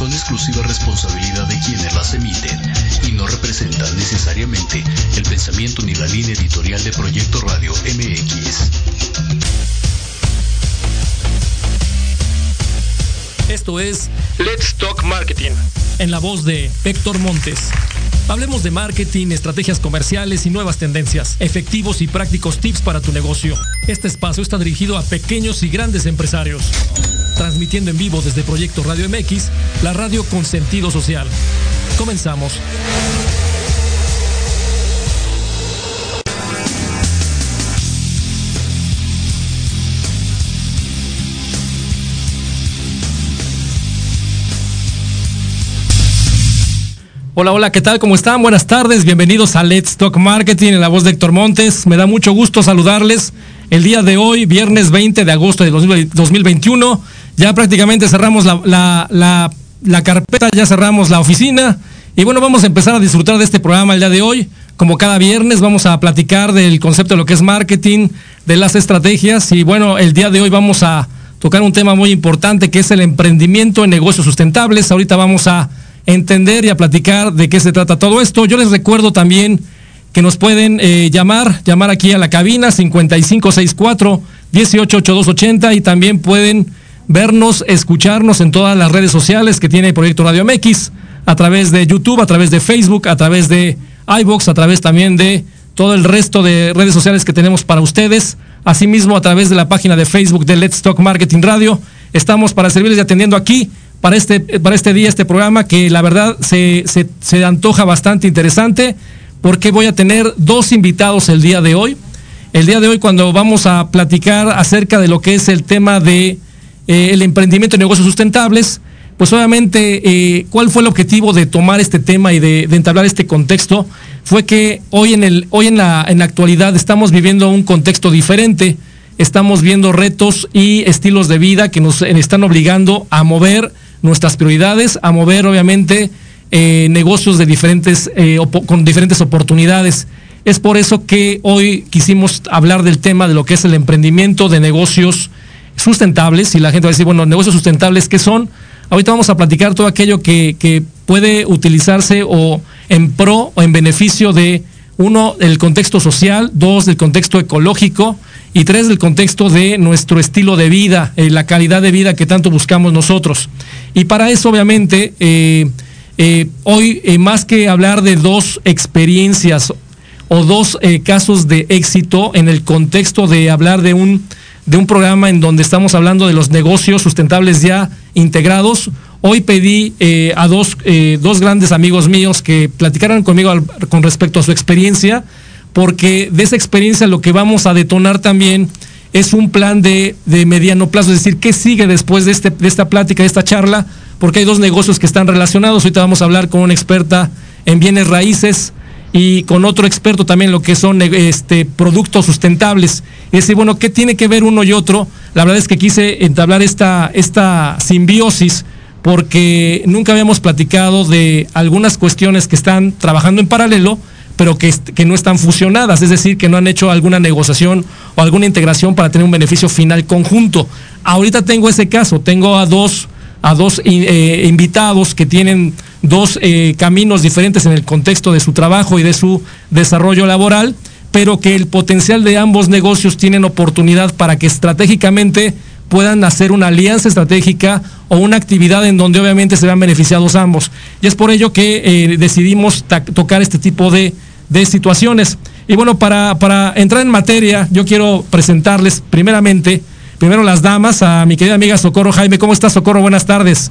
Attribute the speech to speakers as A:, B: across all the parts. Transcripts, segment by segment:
A: son exclusiva responsabilidad de quienes las emiten y no representan necesariamente el pensamiento ni la línea editorial de Proyecto Radio MX.
B: Esto es Let's Talk Marketing, en la voz de Héctor Montes. Hablemos de marketing, estrategias comerciales y nuevas tendencias, efectivos y prácticos tips para tu negocio. Este espacio está dirigido a pequeños y grandes empresarios. Transmitiendo en vivo desde Proyecto Radio MX, la radio con sentido social. Comenzamos. Hola, hola, ¿qué tal? ¿Cómo están? Buenas tardes, bienvenidos a Let's Talk Marketing en la voz de Héctor Montes. Me da mucho gusto saludarles el día de hoy, viernes 20 de agosto de 2021. Ya prácticamente cerramos la, carpeta, ya cerramos la oficina. Y bueno, vamos a empezar a disfrutar de este programa el día de hoy. Como cada viernes vamos a platicar del concepto de lo que es marketing, de las estrategias. Y bueno, el día de hoy vamos a tocar un tema muy importante que es el emprendimiento en negocios sustentables. Ahorita vamos a entender y a platicar de qué se trata todo esto. Yo les recuerdo también que nos pueden eh, llamar, llamar aquí a la cabina 5564 188280 y también pueden vernos, escucharnos en todas las redes sociales que tiene Proyecto Radio MX, a través de YouTube, a través de Facebook, a través de iBox, a través también de todo el resto de redes sociales que tenemos para ustedes, asimismo a través de la página de Facebook de Let's Talk Marketing Radio. Estamos para servirles y atendiendo aquí para este, para este día, este programa, que la verdad se, se, antoja bastante interesante, porque voy a tener dos invitados el día de hoy. El día de hoy, cuando vamos a platicar acerca de lo que es el tema de eh, el emprendimiento de negocios sustentables, pues obviamente, eh, ¿cuál fue el objetivo de tomar este tema y de, entablar este contexto? Fue que hoy en el, hoy en la, en la actualidad estamos viviendo un contexto diferente, estamos viendo retos y estilos de vida que nos están obligando a mover nuestras prioridades, a mover obviamente eh, negocios de diferentes, eh, con diferentes oportunidades. Es por eso que hoy quisimos hablar del tema de lo que es el emprendimiento de negocios sustentables. Y la gente va a decir, bueno, negocios sustentables, ¿qué son? Ahorita vamos a platicar todo aquello que, que puede utilizarse o en pro o en beneficio de, uno, el contexto social, dos, del contexto ecológico, y tres, del contexto de nuestro estilo de vida, eh, la calidad de vida que tanto buscamos nosotros. Y para eso, obviamente, eh, eh, hoy, más que hablar de dos experiencias o dos casos de éxito en el contexto de hablar de un, de un programa en donde estamos hablando de los negocios sustentables ya integrados, hoy pedí a dos, dos grandes amigos míos que platicaran conmigo con respecto a su experiencia porque de esa experiencia lo que vamos a detonar también es un plan de, mediano plazo, es decir, qué sigue después de, este, de esta plática, de esta charla, porque hay dos negocios que están relacionados. Ahorita vamos a hablar con una experta en bienes raíces y con otro experto también lo que son este, productos sustentables. Y decir, bueno, ¿qué tiene que ver uno y otro? La verdad es que quise entablar esta, esta simbiosis porque nunca habíamos platicado de algunas cuestiones que están trabajando en paralelo pero que, que, no están fusionadas, es decir, que no han hecho alguna negociación o alguna integración para tener un beneficio final conjunto. Ahorita tengo ese caso, tengo a dos, a dos eh, invitados que tienen dos eh, caminos diferentes en el contexto de su trabajo y de su desarrollo laboral, pero que el potencial de ambos negocios tienen oportunidad para que estratégicamente puedan hacer una alianza estratégica o una actividad en donde obviamente se vean beneficiados ambos. Y es por ello que eh, decidimos tocar este tipo de, de situaciones. Y bueno, para, para entrar en materia, yo quiero presentarles primeramente, primero las damas, a mi querida amiga Socorro Jaime. ¿Cómo estás, Socorro? Buenas tardes.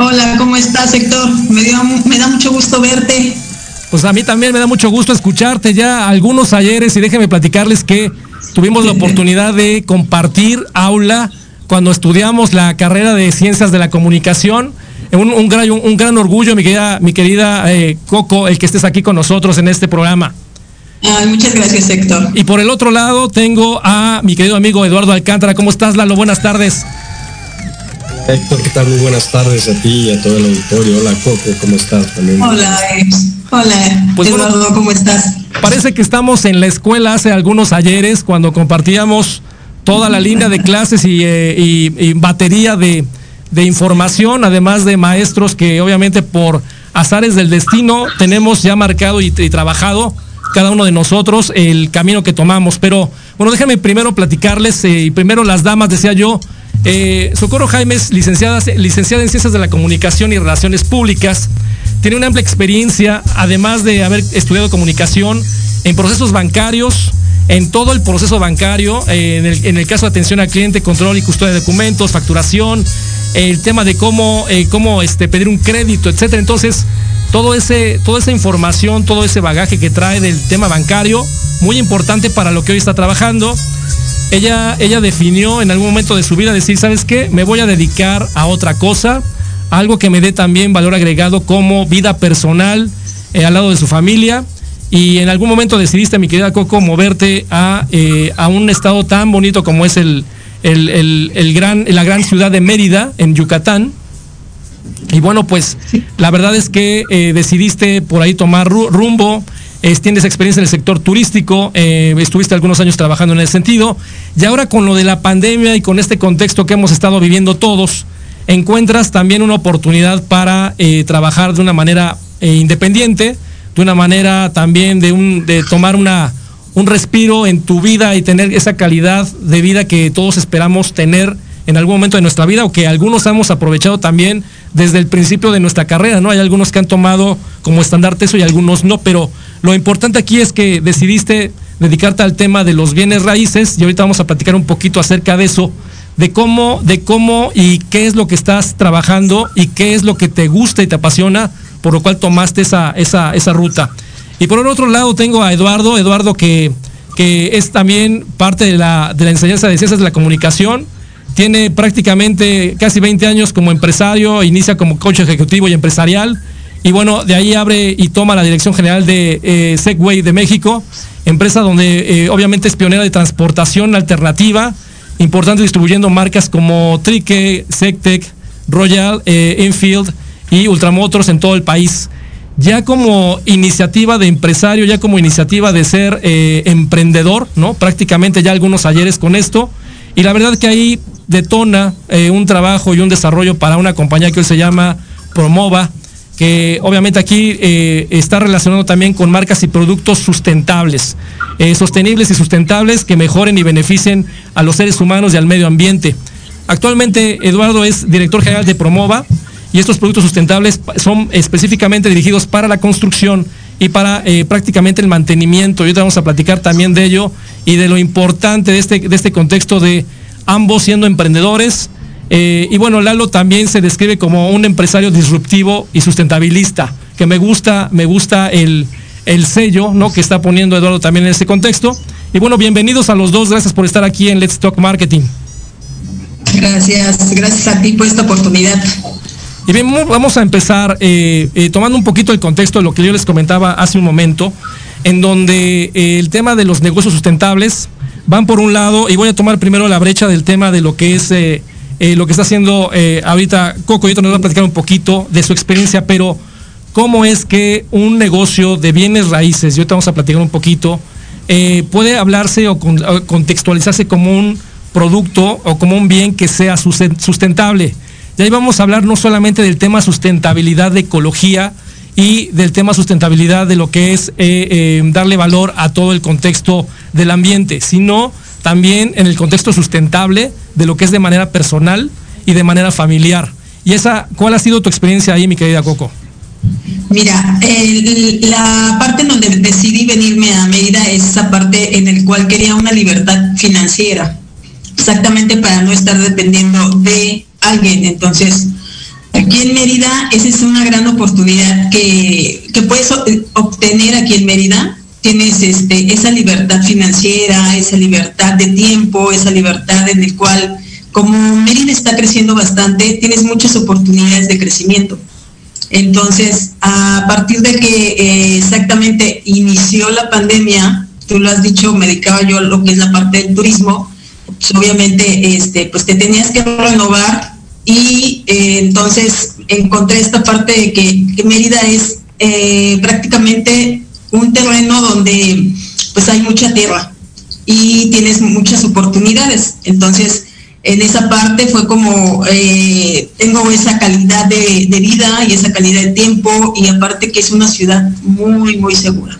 C: Hola, ¿cómo estás, Héctor? Me, me da mucho gusto verte.
B: Pues a mí también me da mucho gusto escucharte ya algunos ayeres y déjenme platicarles que tuvimos la oportunidad de compartir aula cuando estudiamos la carrera de Ciencias de la Comunicación un, un, gran, un, gran orgullo, mi querida, mi querida eh, Coco, el que estés aquí con nosotros en este programa.
C: muchas gracias, Héctor.
B: Y por el otro lado tengo a mi querido amigo Eduardo Alcántara. ¿Cómo estás, Lalo? Buenas tardes.
D: Héctor, ¿qué tal? Muy buenas tardes a ti y a todo el auditorio. Hola, Coco, ¿cómo estás?
C: Hola, Hola, pues Eduardo, ¿cómo estás?
B: Parece que estamos en la escuela hace algunos ayeres cuando compartíamos toda la línea de clases y, eh, batería de, información, además de maestros que obviamente por azares del destino tenemos ya marcado y, trabajado cada uno de nosotros el camino que tomamos. Pero bueno, déjenme primero platicarles, eh, y primero las damas, decía yo, eh, Socorro Jaimes, licenciada, licenciada en Ciencias de la Comunicación y Relaciones Públicas, tiene una amplia experiencia, además de haber estudiado comunicación en procesos bancarios, en todo el proceso bancario, eh, en, el, caso de atención al cliente, control y custodia de documentos, facturación, el tema de cómo, eh, cómo este, pedir un crédito, etcétera. Entonces, todo ese, toda esa información, todo ese bagaje que trae del tema bancario, muy importante para lo que hoy está trabajando. Ella, ella definió en algún momento de su vida decir, ¿sabes qué? Me voy a dedicar a otra cosa, algo que me dé también valor agregado como vida personal eh, al lado de su familia y en algún momento decidiste, mi querida Coco, moverte a, eh, a un estado tan bonito como es el, el, gran, la gran ciudad de Mérida, en Yucatán. Y bueno, pues la verdad es que eh, decidiste por ahí tomar rumbo, tienes experiencia en el sector turístico, eh, estuviste algunos años trabajando en ese sentido, y ahora con lo de la pandemia y con este contexto que hemos estado viviendo todos, encuentras también una oportunidad para trabajar de una manera independiente, de una manera también de tomar una, un respiro en tu vida y tener esa calidad de vida que todos esperamos tener en algún momento de nuestra vida o que algunos hemos aprovechado también desde el principio de nuestra carrera, ¿no? Hay algunos que han tomado como estandarte eso y algunos no, pero lo importante aquí es que decidiste dedicarte al tema de los bienes raíces y ahorita vamos a platicar un poquito acerca de eso, de cómo, de cómo y qué es lo que estás trabajando y qué es lo que te gusta y te apasiona por lo cual tomaste esa, esa, esa ruta. Y por el otro lado tengo a Eduardo, Eduardo que, que es también parte de la, de la enseñanza de ciencias de la comunicación. Tiene prácticamente casi 20 años como empresario, inicia como coach ejecutivo y empresarial. Y bueno, de ahí abre y toma la dirección general de eh, Segway de México, empresa donde eh, obviamente es pionera de transportación alternativa, importante distribuyendo marcas como Trique, Sectec, Royal, eh, Enfield y Ultramotors en todo el país. Ya como iniciativa de empresario, ya como iniciativa de ser emprendedor, ¿no? Prácticamente ya algunos ayeres con esto. Y la verdad que ahí detona un trabajo y un desarrollo para una compañía que hoy se llama Promova, que obviamente aquí eh, está relacionado también con marcas y productos sustentables, sostenibles y sustentables que mejoren y beneficien a los seres humanos y al medio ambiente. Actualmente Eduardo es director general de Promova, y estos productos sustentables son específicamente dirigidos para la construcción y para eh, prácticamente el mantenimiento. Y ahorita vamos a platicar también de ello y de lo importante de este, de este contexto de ambos siendo emprendedores. Eh, y bueno, Lalo también se describe como un empresario disruptivo y sustentabilista, que me gusta, me gusta el, el sello ¿no? que está poniendo Eduardo también en ese contexto. Y bueno, bienvenidos a los dos, gracias por estar aquí en Let's Talk Marketing.
C: Gracias, gracias a ti por esta oportunidad.
B: Y bien, vamos a empezar eh, eh, tomando un poquito el contexto de lo que yo les comentaba hace un momento, en donde el tema de los negocios sustentables van por un lado, y voy a tomar primero la brecha del tema de lo que es lo que está haciendo ahorita Coco, y ahorita nos va a platicar un poquito de su experiencia, pero cómo es que un negocio de bienes raíces, y ahorita vamos a platicar un poquito, puede hablarse o, contextualizarse como un producto o como un bien que sea sustentable. Y ahí vamos a hablar no solamente del tema sustentabilidad de ecología y del tema sustentabilidad de lo que es eh, eh, darle valor a todo el contexto del ambiente, sino también en el contexto sustentable de lo que es de manera personal y de manera familiar. ¿Y esa, cuál ha sido tu experiencia ahí, mi querida Coco?
C: Mira, la parte en donde decidí venirme a Mérida es esa parte en la cual quería una libertad financiera, exactamente para no estar dependiendo de alguien. Entonces, aquí en Mérida, esa es una gran oportunidad que, puedes obtener aquí en Mérida. Tienes este, esa libertad financiera, esa libertad de tiempo, esa libertad en el cual, como Mérida está creciendo bastante, tienes muchas oportunidades de crecimiento. Entonces, a partir de que eh, exactamente inició la pandemia, tú lo has dicho, me dedicaba yo a lo que es la parte del turismo, pues, obviamente este, pues te tenías que renovar y eh, entonces encontré esta parte de que, Mérida es eh, prácticamente un terreno donde pues hay mucha tierra y tienes muchas oportunidades. Entonces, en esa parte fue como eh, tengo esa calidad de, vida y esa calidad de tiempo y aparte que es una ciudad muy, muy segura.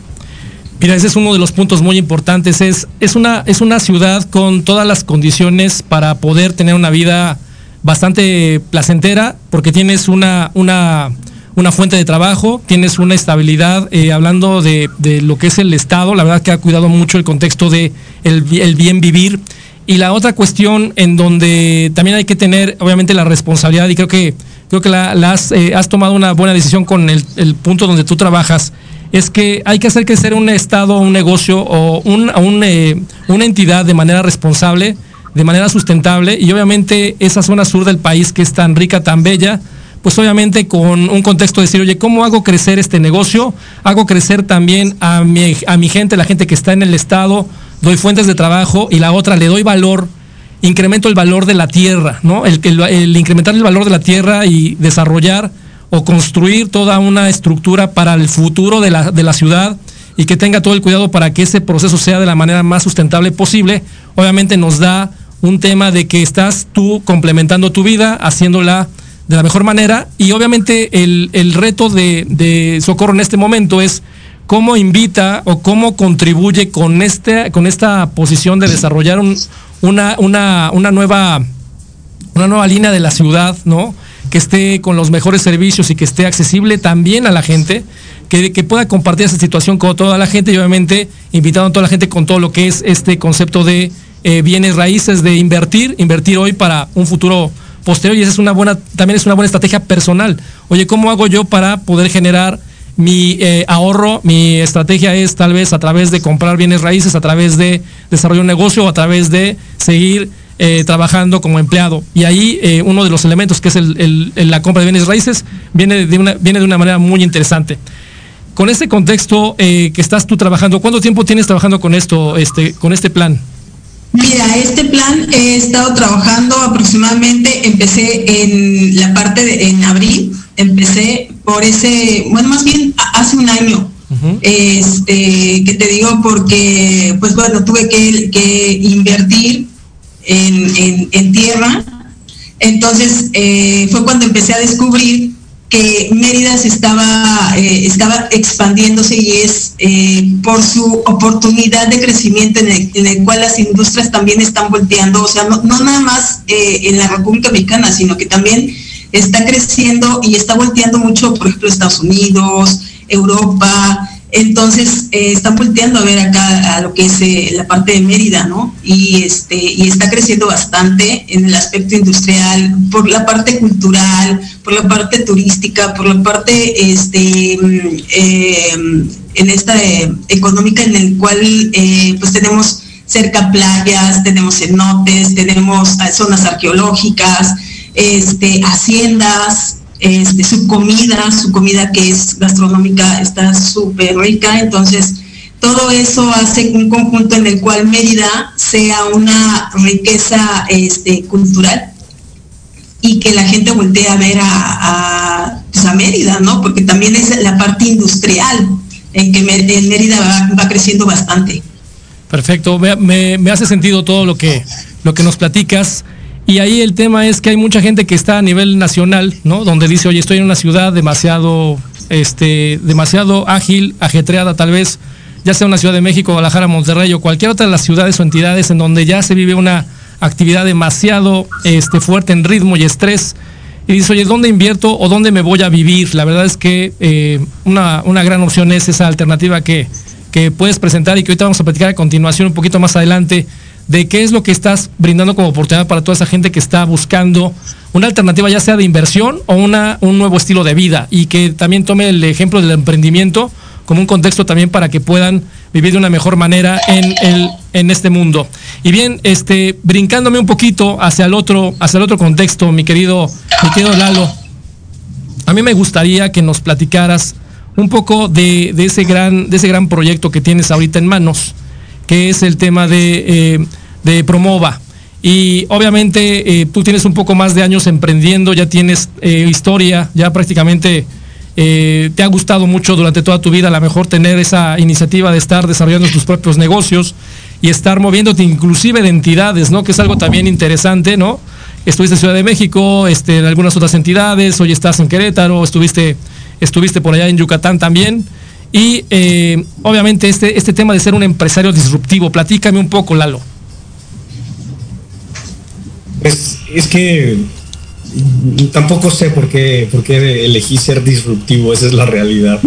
B: Mira, ese es uno de los puntos muy importantes. Es, es, una, es una ciudad con todas las condiciones para poder tener una vida bastante placentera, porque tienes una, una, una fuente de trabajo, tienes una estabilidad, eh, hablando de, lo que es el Estado, la verdad que ha cuidado mucho el contexto de el, bien vivir. Y la otra cuestión en donde también hay que tener, obviamente, la responsabilidad, y creo que, creo que la, has, eh, has, tomado una buena decisión con el, punto donde tú trabajas, es que hay que hacer crecer un Estado, un negocio o un, eh, una entidad de manera responsable, de manera sustentable, y obviamente esa zona sur del país que es tan rica, tan bella, pues obviamente con un contexto de decir, oye, ¿cómo hago crecer este negocio? Hago crecer también a mi, a mi gente, la gente que está en el Estado, doy fuentes de trabajo y la otra le doy valor, incremento el valor de la tierra, ¿no? El, el incrementar el valor de la tierra y desarrollar o construir toda una estructura para el futuro de la, de la ciudad y que tenga todo el cuidado para que ese proceso sea de la manera más sustentable posible, obviamente nos da un tema de que estás tú complementando tu vida, haciéndola de la mejor manera. Y obviamente el, reto de, Socorro en este momento es cómo invita o cómo contribuye con, este, con esta posición de desarrollar una, una, una, nueva, una nueva línea de la ciudad, ¿no? Que esté con los mejores servicios y que esté accesible también a la gente, que, que pueda compartir esa situación con toda la gente y obviamente invitando a toda la gente con todo lo que es este concepto de eh, bienes raíces, de invertir, invertir hoy para un futuro posterior y esa es una buena, también es una buena estrategia personal. Oye, ¿cómo hago yo para poder generar mi eh, ahorro? Mi estrategia es tal vez a través de comprar bienes raíces, a través de desarrollar un negocio o a través de seguir eh, trabajando como empleado. Y ahí eh, uno de los elementos que es el, la compra de bienes raíces viene de una, viene de una manera muy interesante. Con este contexto que estás tú trabajando, ¿cuánto tiempo tienes trabajando con esto, este, con este plan?
C: Mira, este plan he estado trabajando aproximadamente, empecé en la parte de, en abril, empecé por ese, bueno, más bien hace un año, este, que te digo porque, pues bueno, tuve que, invertir en, tierra, entonces eh, fue cuando empecé a descubrir que Mérida estaba, eh, estaba expandiéndose y es eh, por su oportunidad de crecimiento en el, cual las industrias también están volteando, o sea, no, nada más eh, en la República Mexicana, sino que también está creciendo y está volteando mucho, por ejemplo, Estados Unidos, Europa, entonces eh, están volteando a ver acá a lo que es eh, la parte de Mérida, ¿no? Y este y está creciendo bastante en el aspecto industrial, por la parte cultural, por la parte turística, por la parte este mm, em, en esta eh, económica en el cual pues tenemos cerca playas, tenemos cenotes, tenemos zonas arqueológicas, este haciendas, este, su comida, su comida que es gastronómica está súper rica, entonces todo eso hace un conjunto en el cual Mérida sea una riqueza este, cultural y que la gente voltee a ver a, pues, Mérida, ¿no? Porque también es la parte industrial en que Mérida va, creciendo bastante.
B: Perfecto, me, me, hace sentido todo lo que, lo que nos platicas. Y ahí el tema es que hay mucha gente que está a nivel nacional, ¿no? Donde dice, oye, estoy en una ciudad demasiado, este, demasiado ágil, ajetreada tal vez, ya sea una ciudad de México, Guadalajara, Monterrey o cualquier otra de las ciudades o entidades en donde ya se vive una actividad demasiado este, fuerte en ritmo y estrés. Y dice, oye, ¿dónde invierto o dónde me voy a vivir? La verdad es que eh, una, una gran opción es esa alternativa que, que puedes presentar y que ahorita vamos a platicar a continuación un poquito más adelante de qué es lo que estás brindando como oportunidad para toda esa gente que está buscando una alternativa ya sea de inversión o una, un nuevo estilo de vida y que también tome el ejemplo del emprendimiento como un contexto también para que puedan vivir de una mejor manera en, el, en este mundo. Y bien, este, brincándome un poquito hacia el otro, hacia el otro contexto, mi querido, mi querido Lalo, a mí me gustaría que nos platicaras un poco de, ese, gran, de ese gran proyecto que tienes ahorita en manos que es el tema de, eh, de Promova. Y obviamente eh, tú tienes un poco más de años emprendiendo, ya tienes eh, historia, ya prácticamente te ha gustado mucho durante toda tu vida a lo mejor tener esa iniciativa de estar desarrollando tus propios negocios y estar moviéndote inclusive de entidades, ¿no? Que es algo también interesante, ¿no? Estuviste en Ciudad de México, este, en algunas otras entidades, hoy estás en Querétaro, estuviste, estuviste por allá en Yucatán también. Y eh, obviamente este, este tema de ser un empresario disruptivo, platícame un poco, Lalo.
E: Pues es que tampoco sé por qué, por qué elegí ser disruptivo, esa es la realidad.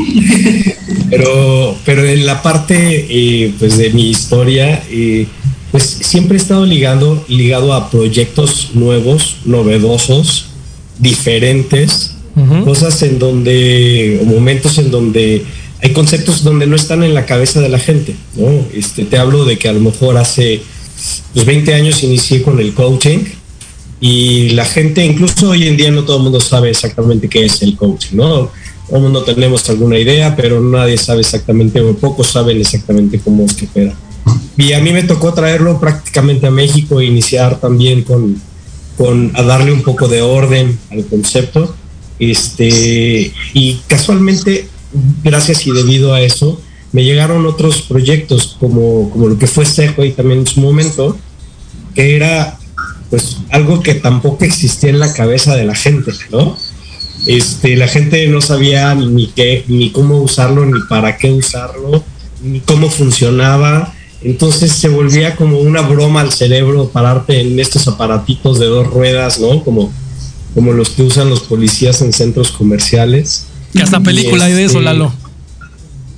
E: pero, pero en la parte eh, pues de mi historia, eh, pues siempre he estado ligado, ligado a proyectos nuevos, novedosos, diferentes, cosas en donde, o momentos en donde hay conceptos donde no están en la cabeza de la gente, ¿no? Este, te hablo de que a lo mejor hace 20 pues, años inicié con el coaching y la gente, incluso hoy en día no todo el mundo sabe exactamente qué es el coaching, ¿no? Todo el mundo tenemos alguna idea, pero nadie sabe exactamente, o pocos saben exactamente cómo es que opera. Y a mí me tocó traerlo prácticamente a México e iniciar también con, con a darle un poco de orden al concepto. Este, y casualmente, gracias y debido a eso, me llegaron otros proyectos como, como lo que fue Seco y también en su momento, que era pues algo que tampoco existía en la cabeza de la gente, ¿no? Este, la gente no sabía ni qué, ni cómo usarlo, ni para qué usarlo, ni cómo funcionaba. Entonces se volvía como una broma al cerebro pararte en estos aparatitos de dos ruedas, ¿no? Como, como los que usan los policías en centros comerciales.
B: Que hasta película hay de eso, este, Lalo.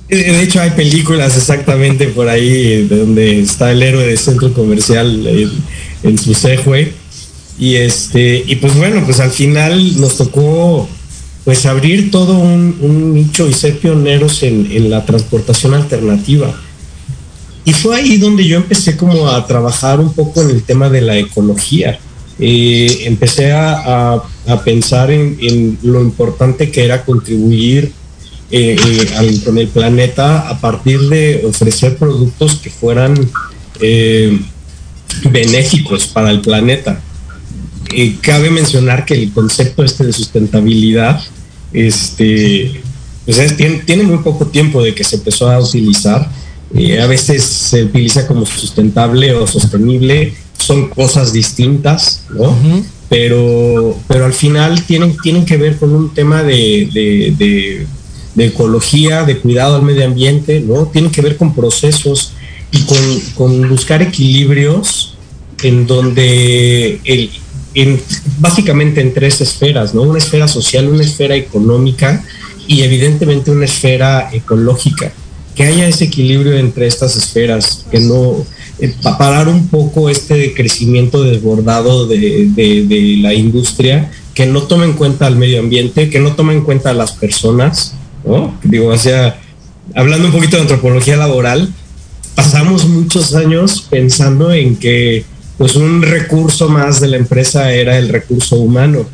E: De hecho hay películas exactamente por ahí donde está el héroe de centro comercial en, su Segway. Y este, y pues bueno, pues al final nos tocó pues abrir todo un, nicho y ser pioneros en, en la transportación alternativa y fue ahí donde yo empecé como a trabajar un poco en el tema de la ecología. Eh, empecé a, pensar en, lo importante que era contribuir eh, eh, con el planeta a partir de ofrecer productos que fueran benéficos para el planeta. cabe mencionar que el concepto este de sustentabilidad este, pues tiene, muy poco tiempo de que se empezó a utilizar eh, a veces se utiliza como sustentable o sostenible, son cosas distintas, ¿no? pero, pero al final tienen, tienen que ver con un tema de, ecología, de cuidado al medio ambiente, ¿no? Tienen que ver con procesos y con, buscar equilibrios en donde el, básicamente en tres esferas, ¿no? Una esfera social, una esfera económica y evidentemente una esfera ecológica que haya ese equilibrio entre estas esferas, que no eh, parar un poco este crecimiento desbordado de, la industria, que no tome en cuenta al medio ambiente, que no tome en cuenta a las personas, ¿no? Digo, sea, hablando un poquito de antropología laboral, pasamos muchos años pensando en que pues un recurso más de la empresa era el recurso humano,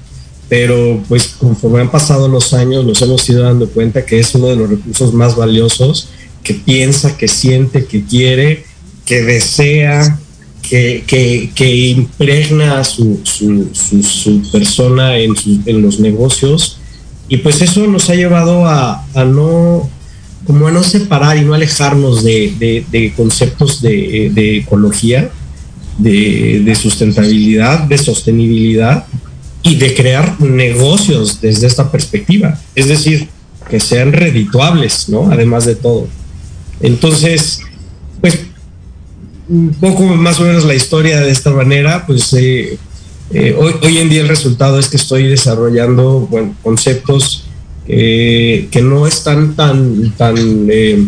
E: pero pues conforme han pasado los años nos hemos ido dando cuenta que es uno de los recursos más valiosos que piensa, que siente, que quiere, que desea, que, impregna a su, persona en, los negocios. Y pues eso nos ha llevado a, no como a no separar y no alejarnos de, conceptos de, ecología, de, sustentabilidad, de sostenibilidad y de crear negocios desde esta perspectiva. Es decir, que sean redituables, ¿no? Además de todo. Entonces, un poco más o menos la historia de esta manera, pues eh, eh, hoy, en día el resultado es que estoy desarrollando bueno, conceptos que no están tan, tan eh,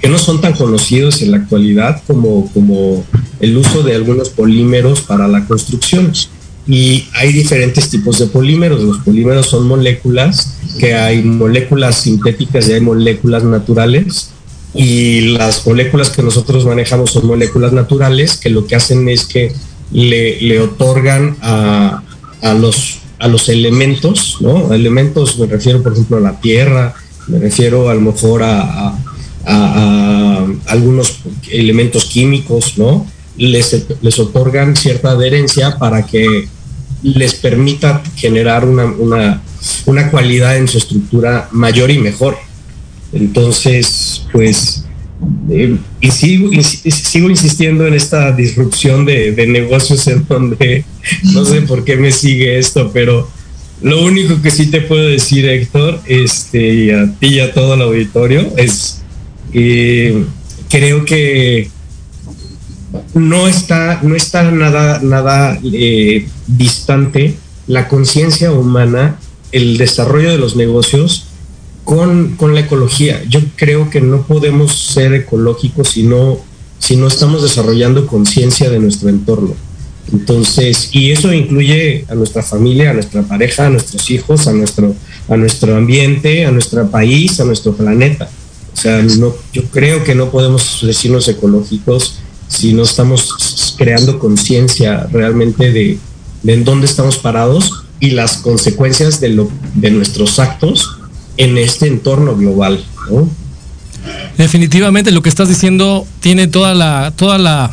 E: que no son tan conocidos en la actualidad como, como el uso de algunos polímeros para la construcción. Y hay diferentes tipos de polímeros. Los polímeros son moléculas, que hay moléculas sintéticas y hay moléculas naturales y las moléculas que nosotros manejamos son moléculas naturales que lo que hacen es que le, otorgan a, los, a los elementos, ¿no? Elementos, me refiero por ejemplo a la tierra, me refiero a lo mejor a, algunos elementos químicos, ¿no? Les, les, otorgan cierta adherencia para que les permita generar una, una una cualidad en su estructura mayor y mejor. Entonces, pues, eh, y sigo, sigo insistiendo en esta disrupción de, negocios en donde no sé por qué me sigue esto, pero lo único que sí te puedo decir, Héctor, este, a ti y a todo el auditorio, es que creo que no está, no está nada, nada eh, distante la conciencia humana, el desarrollo de los negocios con, la ecología. Yo creo que no podemos ser ecológicos si no, si no estamos desarrollando conciencia de nuestro entorno. Entonces, y eso incluye a nuestra familia, a nuestra pareja, a nuestros hijos, a nuestro, a nuestro ambiente, a nuestro país, a nuestro planeta. O sea, no, yo creo que no podemos decirnos ecológicos si no estamos creando conciencia realmente de, en dónde estamos parados y las consecuencias de, lo, de nuestros actos en este entorno global.
B: Definitivamente lo que estás diciendo tiene toda la, toda la,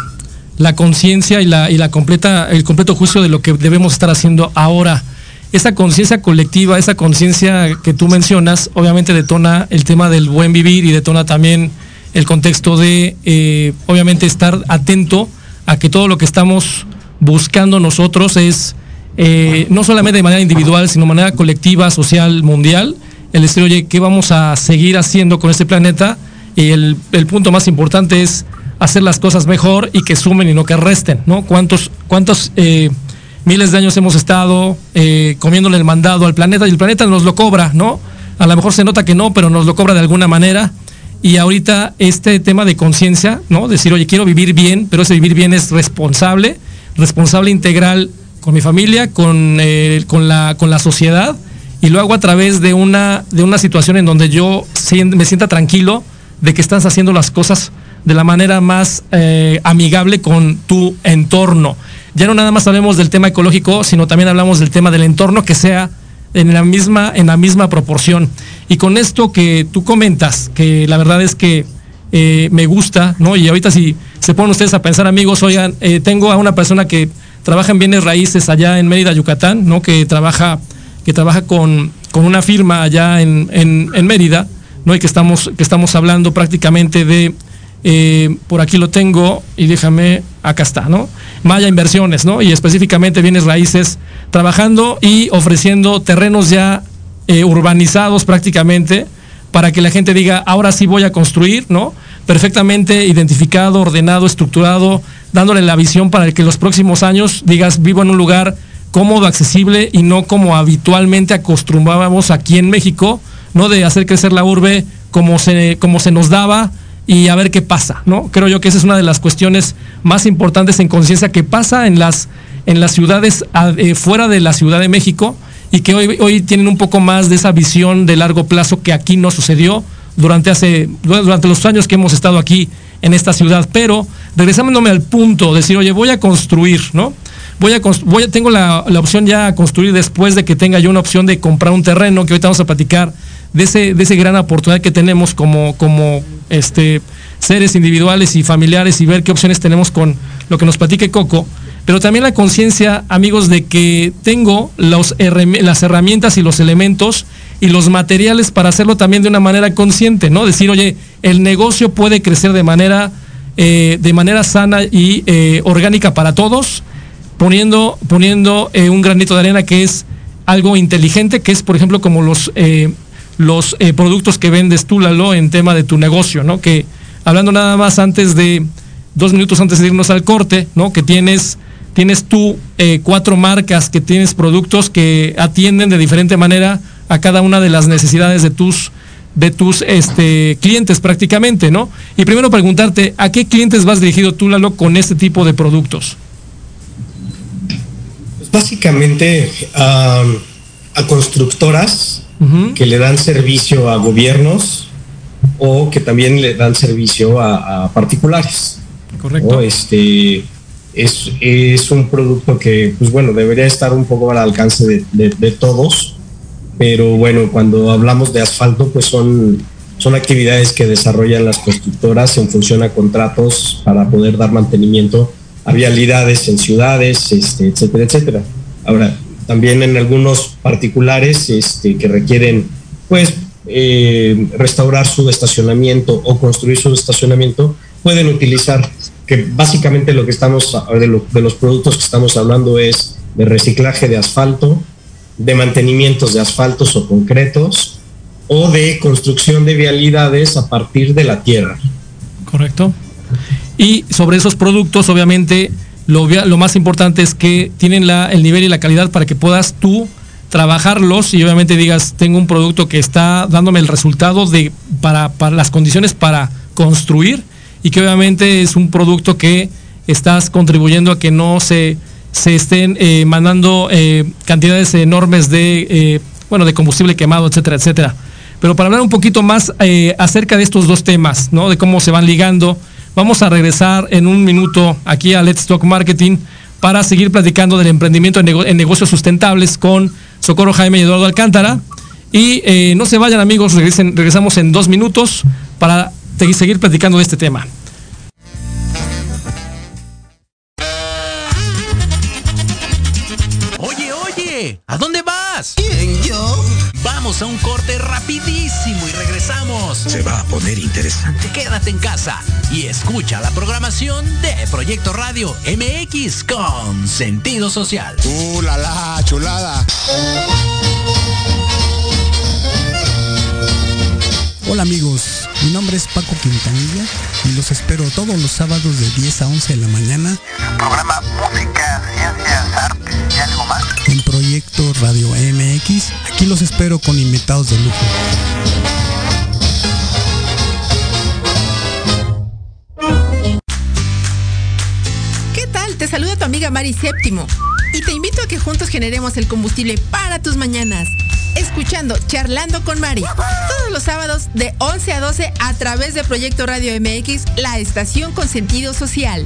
B: la conciencia y, la, y la completa, el completo juicio de lo que debemos estar haciendo ahora. Esa conciencia colectiva, esa conciencia que tú mencionas, obviamente detona el tema del buen vivir y detona también el contexto de, eh, obviamente, estar atento a que todo lo que estamos buscando nosotros es, eh, no solamente de manera individual, sino de manera colectiva, social, mundial, el decir, oye, ¿qué vamos a seguir haciendo con este planeta? Y el, punto más importante es hacer las cosas mejor y que sumen y no que resten, ¿no? ¿Cuántos, cuántos eh, miles de años hemos estado comiéndole el mandado al planeta y el planeta nos lo cobra, ¿no? A lo mejor se nota que no, pero nos lo cobra de alguna manera y ahorita este tema de conciencia, ¿no? Decir, oye, quiero vivir bien, pero ese vivir bien es responsable, responsable integral con mi familia, con, eh, con, la, con la sociedad, y lo hago a través de una, de una situación en donde yo me sienta tranquilo de que estás haciendo las cosas de la manera más eh, amigable con tu entorno. Ya no nada más hablemos del tema ecológico, sino también hablamos del tema del entorno que sea en la misma, en la misma proporción. Y con esto que tú comentas, que la verdad es que eh, me gusta, ¿no? Y ahorita si se ponen ustedes a pensar, amigos, oigan, eh, tengo a una persona que trabaja en bienes raíces allá en Mérida, Yucatán, ¿no? Que trabaja, que trabaja con, con una firma allá en, en, Mérida, ¿no? Y que estamos, que estamos hablando prácticamente de, eh, por aquí lo tengo, y déjame, acá está, ¿no? Maya Inversiones, ¿no? Y específicamente bienes raíces, trabajando y ofreciendo terrenos ya eh, urbanizados prácticamente para que la gente diga, ahora sí voy a construir, ¿no? Perfectamente identificado, ordenado, estructurado, dándole la visión para que los próximos años digas, vivo en un lugar cómodo, accesible y no como habitualmente acostumbrábamos aquí en México, ¿no? De hacer crecer la urbe como se, como se nos daba y a ver qué pasa, ¿no? Creo yo que esa es una de las cuestiones más importantes en conciencia que pasa en las, en las ciudades eh, fuera de la Ciudad de México y que hoy, hoy tienen un poco más de esa visión de largo plazo que aquí no sucedió durante, hace, durante los años que hemos estado aquí en esta ciudad. Pero regresándome al punto, de decir, oye, voy a construir, ¿no? Voy a, voy tengo la, opción ya a construir después de que tenga yo una opción de comprar un terreno, que ahorita vamos a platicar de ese, de ese gran oportunidad que tenemos como, este, seres individuales y familiares y ver qué opciones tenemos con lo que nos platique Coco, pero también la conciencia, amigos, de que tengo las herramientas y los elementos y los materiales para hacerlo también de una manera consciente, ¿no? Decir, oye, el negocio puede crecer de manera, eh, de manera sana y eh, orgánica para todos, poniendo, poniendo eh, un granito de arena que es algo inteligente, que es, por ejemplo, como los los eh, productos que vendes tú, Lalo, en tema de tu negocio, ¿no? Que hablando nada más antes de, dos minutos antes de irnos al corte, ¿no? Que tienes, tienes tú eh, cuatro marcas, que tienes productos que atienden de diferente manera a cada una de las necesidades de tus de tus este, clientes prácticamente, ¿no? Y primero preguntarte, ¿a qué clientes vas dirigido tú, Lalo, con este tipo de productos?
E: Básicamente a constructoras que le dan servicio a gobiernos o que también le dan servicio a, particulares.
B: Correcto.
E: Este, es, es, un producto que, pues bueno, debería estar un poco al alcance de, todos, pero bueno, cuando hablamos de asfalto, pues son, son actividades que desarrollan las constructoras en función a contratos para poder dar mantenimiento vialidades en ciudades, este, etcétera, etcétera. Ahora, también en algunos particulares este, que requieren pues eh, restaurar su estacionamiento o construir su estacionamiento, pueden utilizar, que básicamente lo que estamos, de, de los productos que estamos hablando es de reciclaje de asfalto, de mantenimientos de asfaltos o concretos, o de construcción de vialidades a partir de la tierra.
B: Correcto. Y sobre esos productos, obviamente, lo, más importante es que tienen la, el nivel y la calidad para que puedas tú trabajarlos y obviamente digas, tengo un producto que está dándome el resultado de, para, para las condiciones para construir y que obviamente es un producto que estás contribuyendo a que no se, se estén eh, mandando eh, cantidades enormes de, eh, bueno, de combustible quemado, etcétera, etcétera. Pero para hablar un poquito más acerca de estos dos temas, ¿no? De cómo se van ligando, vamos a regresar en un minuto aquí a Let's Talk Marketing para seguir platicando del emprendimiento en, negocios sustentables con Socorro Jaime y Eduardo Alcántara. Y no se vayan amigos, regresamos en dos minutos para seguir platicando de este tema.
A: Vamos a un corte rapidísimo y regresamos.
D: Se va a poner interesante.
A: Quédate en casa y escucha la programación de Proyecto Radio MX con sentido social.
D: ¡Uh, la, la chulada!
F: Hola amigos, mi nombre es Paco Quintanilla y los espero todos los sábados de 10 a 11 de la mañana.
G: programa Música, Ciencias, Artes y algo más.
F: Radio MX, aquí los espero con invitados de lujo.
H: ¿Qué tal? Te saluda tu amiga Mari Séptimo y te invito a que juntos generemos el combustible para tus mañanas escuchando Charlando con Mari. Todos los sábados de 11 a 12 a través de Proyecto Radio MX, la estación con sentido social.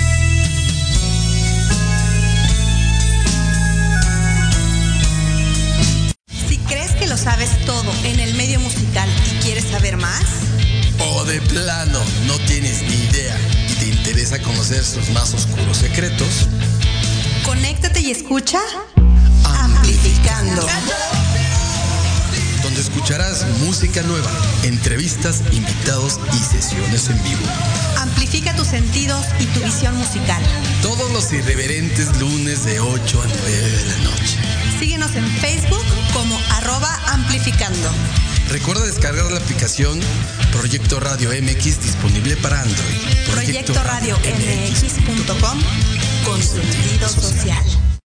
D: De plano no tienes ni idea y te interesa conocer sus más oscuros secretos.
H: Conéctate y escucha Amplificando.
D: Donde escucharás música nueva, entrevistas, invitados y sesiones en vivo.
H: Amplifica tus sentidos y tu visión musical.
D: Todos los irreverentes lunes de 8 a 9 de la noche.
H: Síguenos en Facebook como arroba amplificando.
D: Recuerda descargar la aplicación Proyecto Radio MX disponible para Android.
H: Proyecto, Radio MX.com con sentido social.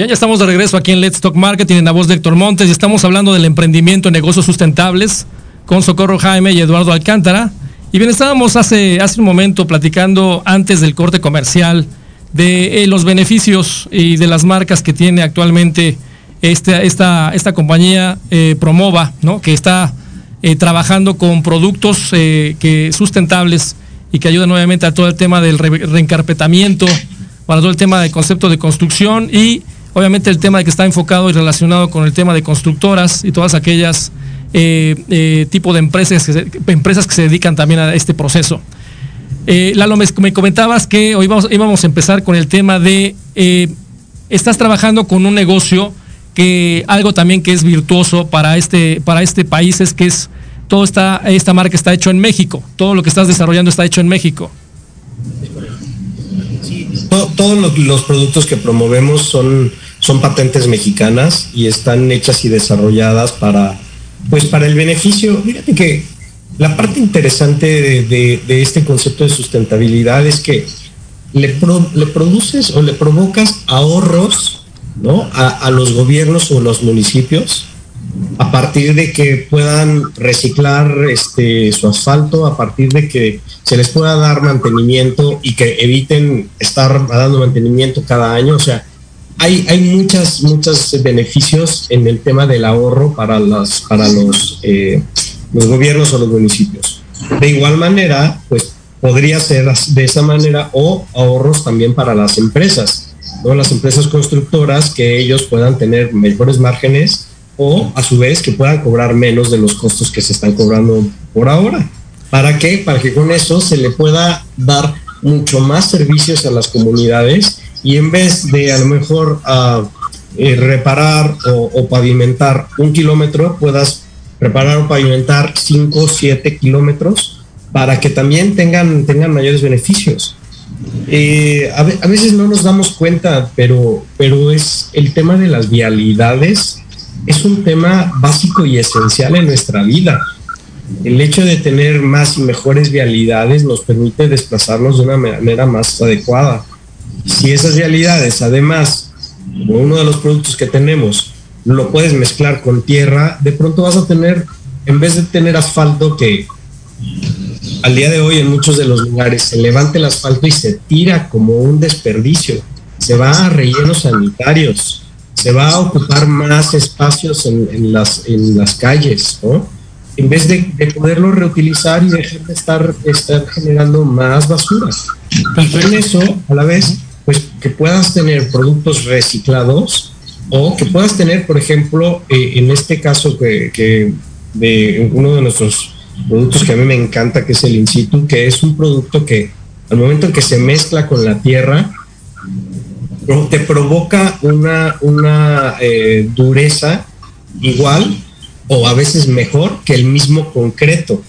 B: Ya, ya estamos de regreso aquí en Let's Talk Marketing en la voz de Héctor Montes y estamos hablando del emprendimiento en negocios sustentables con Socorro Jaime y Eduardo Alcántara. Y bien, estábamos hace, hace un momento platicando antes del corte comercial de eh, los beneficios y de las marcas que tiene actualmente esta, esta, esta compañía eh, Promova, ¿no? que está eh, trabajando con productos que sustentables y que ayudan nuevamente a todo el tema del reencarpetamiento, para todo el tema del concepto de construcción y Obviamente el tema de que está enfocado y relacionado con el tema de constructoras y todas aquellas eh, eh tipo de empresas que, se, empresas que se dedican también a este proceso. Eh, Lalo, me, comentabas que hoy íbamos a empezar con el tema de, eh, estás trabajando con un negocio que algo también que es virtuoso para este, para este país es que es todo está, esta marca está hecho en México, todo lo que estás desarrollando está hecho en México.
E: Todos los, productos que promovemos son, son patentes mexicanas y están hechas y desarrolladas para, pues para el beneficio. Fíjate que la parte interesante de, este concepto de sustentabilidad es que le, le produces o le provocas ahorros ¿no? a, a los gobiernos o los municipios a partir de que puedan reciclar este, su asfalto, a partir de que se les pueda dar mantenimiento y que eviten estar dando mantenimiento cada año. O sea, hay, hay muchas, muchos beneficios en el tema del ahorro para, las, para los, eh, los gobiernos o los municipios. De igual manera, pues podría ser de esa manera o ahorros también para las empresas, ¿no? las empresas constructoras que ellos puedan tener mejores márgenes o a su vez que puedan cobrar menos de los costos que se están cobrando por ahora. ¿Para qué? Para que con eso se le pueda dar mucho más servicios a las comunidades y en vez de a lo mejor uh, eh, reparar o, o, pavimentar un kilómetro, puedas reparar o pavimentar 5 o 7 kilómetros para que también tengan, tengan mayores beneficios. Eh, a, a, veces no nos damos cuenta, pero, pero es el tema de las vialidades es un tema básico y esencial en nuestra vida. El hecho de tener más y mejores vialidades nos permite desplazarnos de una manera más adecuada. Si esas vialidades, además, como uno de los productos que tenemos, lo puedes mezclar con tierra, de pronto vas a tener, en vez de tener asfalto que al día de hoy en muchos de los lugares se levanta el asfalto y se tira como un desperdicio, se va a rellenos sanitarios, se va a ocupar más espacios en, las, en las calles, ¿no? En vez de, de, poderlo reutilizar y dejar de estar, estar generando más basura. Y con eso, a la vez, pues que puedas tener productos reciclados o que puedas tener, por ejemplo, eh, en este caso que, que de uno de nuestros productos que a mí me encanta, que es el in situ, que es un producto que al momento en que se mezcla con la tierra, te provoca una, una eh, dureza igual o a veces mejor que el mismo concreto.